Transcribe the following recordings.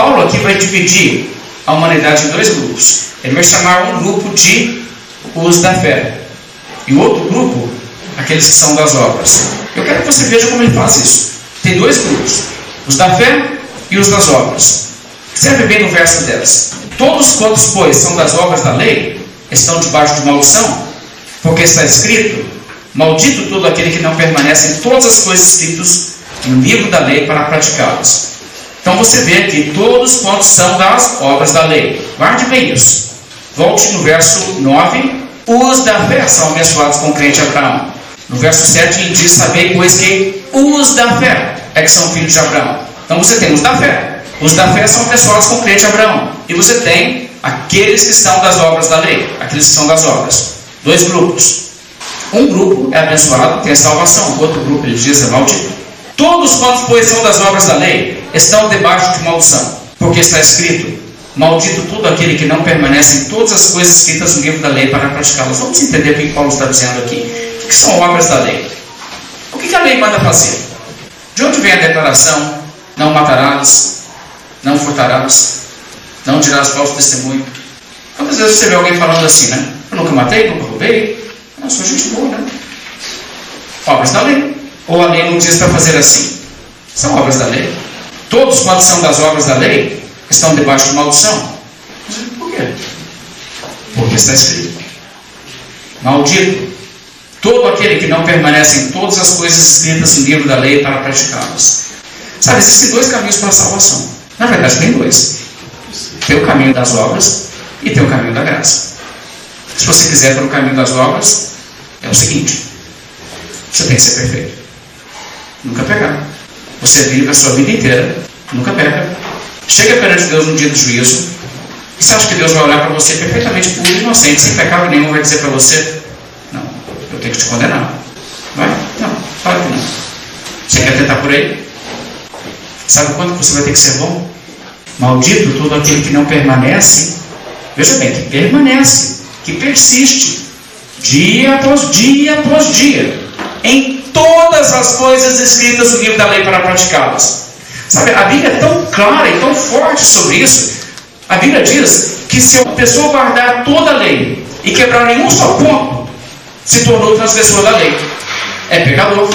Paulo aqui vai dividir a humanidade em dois grupos. Ele vai chamar um grupo de os da fé e o outro grupo, aqueles que são das obras. Eu quero que você veja como ele faz isso. Tem dois grupos: os da fé e os das obras. Observe bem no verso 10. Todos quantos, pois, são das obras da lei, estão debaixo de maldição, porque está escrito: Maldito todo aquele que não permanece em todas as coisas escritas no livro da lei para praticá-las. Então você vê que todos quantos são das obras da lei. Guarde bem isso. Volte no verso 9. Os da fé são abençoados com o crente Abraão. No verso 7 ele diz: Sabei, pois que os da fé é que são filhos de Abraão. Então você tem os da fé. Os da fé são abençoados com o crente Abraão. E você tem aqueles que são das obras da lei. Aqueles que são das obras. Dois grupos. Um grupo é abençoado, tem a salvação. O outro grupo, ele diz, é maldito. Todos quantos, pois, são das obras da lei, estão debaixo de maldição. Porque está escrito: Maldito todo aquele que não permanece em todas as coisas escritas no livro da lei para praticá-las. Vamos entender o que Paulo está dizendo aqui. O que são obras da lei? O que a lei manda fazer? De onde vem a declaração: Não matarás, não furtarás, não dirás falso testemunho? Quantas vezes você vê alguém falando assim, né? Eu nunca matei, nunca roubei, eu sou gente boa, né? Obras da lei. Ou a lei não diz para fazer assim? São obras da lei. Todos quantos são das obras da lei estão debaixo de maldição. Por quê? Porque está escrito: Maldito todo aquele que não permanece em todas as coisas escritas no livro da lei para praticá-las. Sabe, existem dois caminhos para a salvação. Na verdade, tem dois: tem o caminho das obras e tem o caminho da graça. Se você quiser para o caminho das obras, é o seguinte: você tem que ser perfeito. Nunca pecar. Você vive a sua vida inteira, nunca peca. Chega perante Deus no dia do juízo, e você acha que Deus vai olhar para você perfeitamente puro e inocente, sem pecado nenhum, vai dizer para você: Não, eu tenho que te condenar. Vai? Não, claro que não. Você quer tentar por aí? Sabe quanto você vai ter que ser bom? Maldito todo aquele que não permanece, veja bem, que permanece, que persiste, dia após dia após dia, em todas as coisas escritas no livro da lei para praticá-las. Sabe, a Bíblia é tão clara e tão forte sobre isso. A Bíblia diz que se a pessoa guardar toda a lei e quebrar nenhum só ponto, se tornou transgressor da lei. É pecador.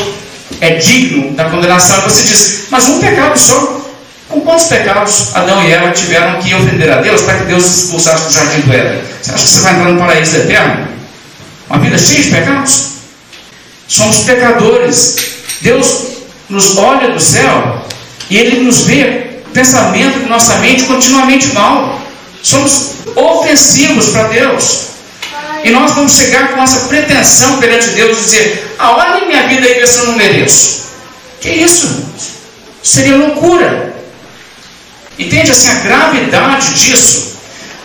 É digno da condenação. Você diz, mas um pecado só. Com quantos pecados Adão e Eva tiveram que ofender a Deus para que Deus expulsasse do jardim do Éden? Você acha que você vai entrar no paraíso eterno? Uma vida cheia de pecados? Somos pecadores. Deus nos olha do céu e Ele nos vê pensamento de nossa mente continuamente mal. Somos ofensivos para Deus. E nós vamos chegar com essa pretensão perante Deus e dizer: ah, olha minha vida aí, eu não mereço. Que isso? Seria loucura. Entende assim a gravidade disso?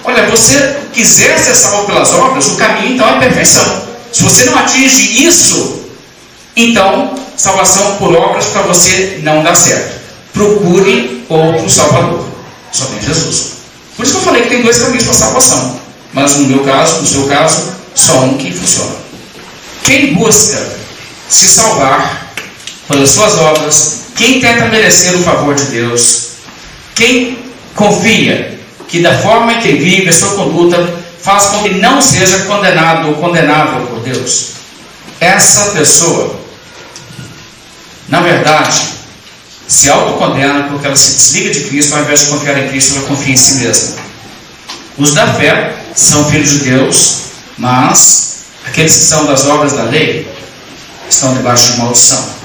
Olha, você quiser ser salvo pelas obras, o caminho então é perfeição. Se você não atinge isso, então, salvação por obras para você não dá certo. Procure outro Salvador. Só tem Jesus. Por isso que eu falei que tem dois caminhos para salvação. Mas no meu caso, no seu caso, só um que funciona. Quem busca se salvar pelas suas obras, quem tenta merecer o favor de Deus, quem confia que da forma que vive a sua conduta faz com que não seja condenado ou condenável por Deus, essa pessoa na verdade, se autocondena porque ela se desliga de Cristo, ao invés de confiar em Cristo, ela confia em si mesma. Os da fé são filhos de Deus, mas aqueles que são das obras da lei estão debaixo de maldição.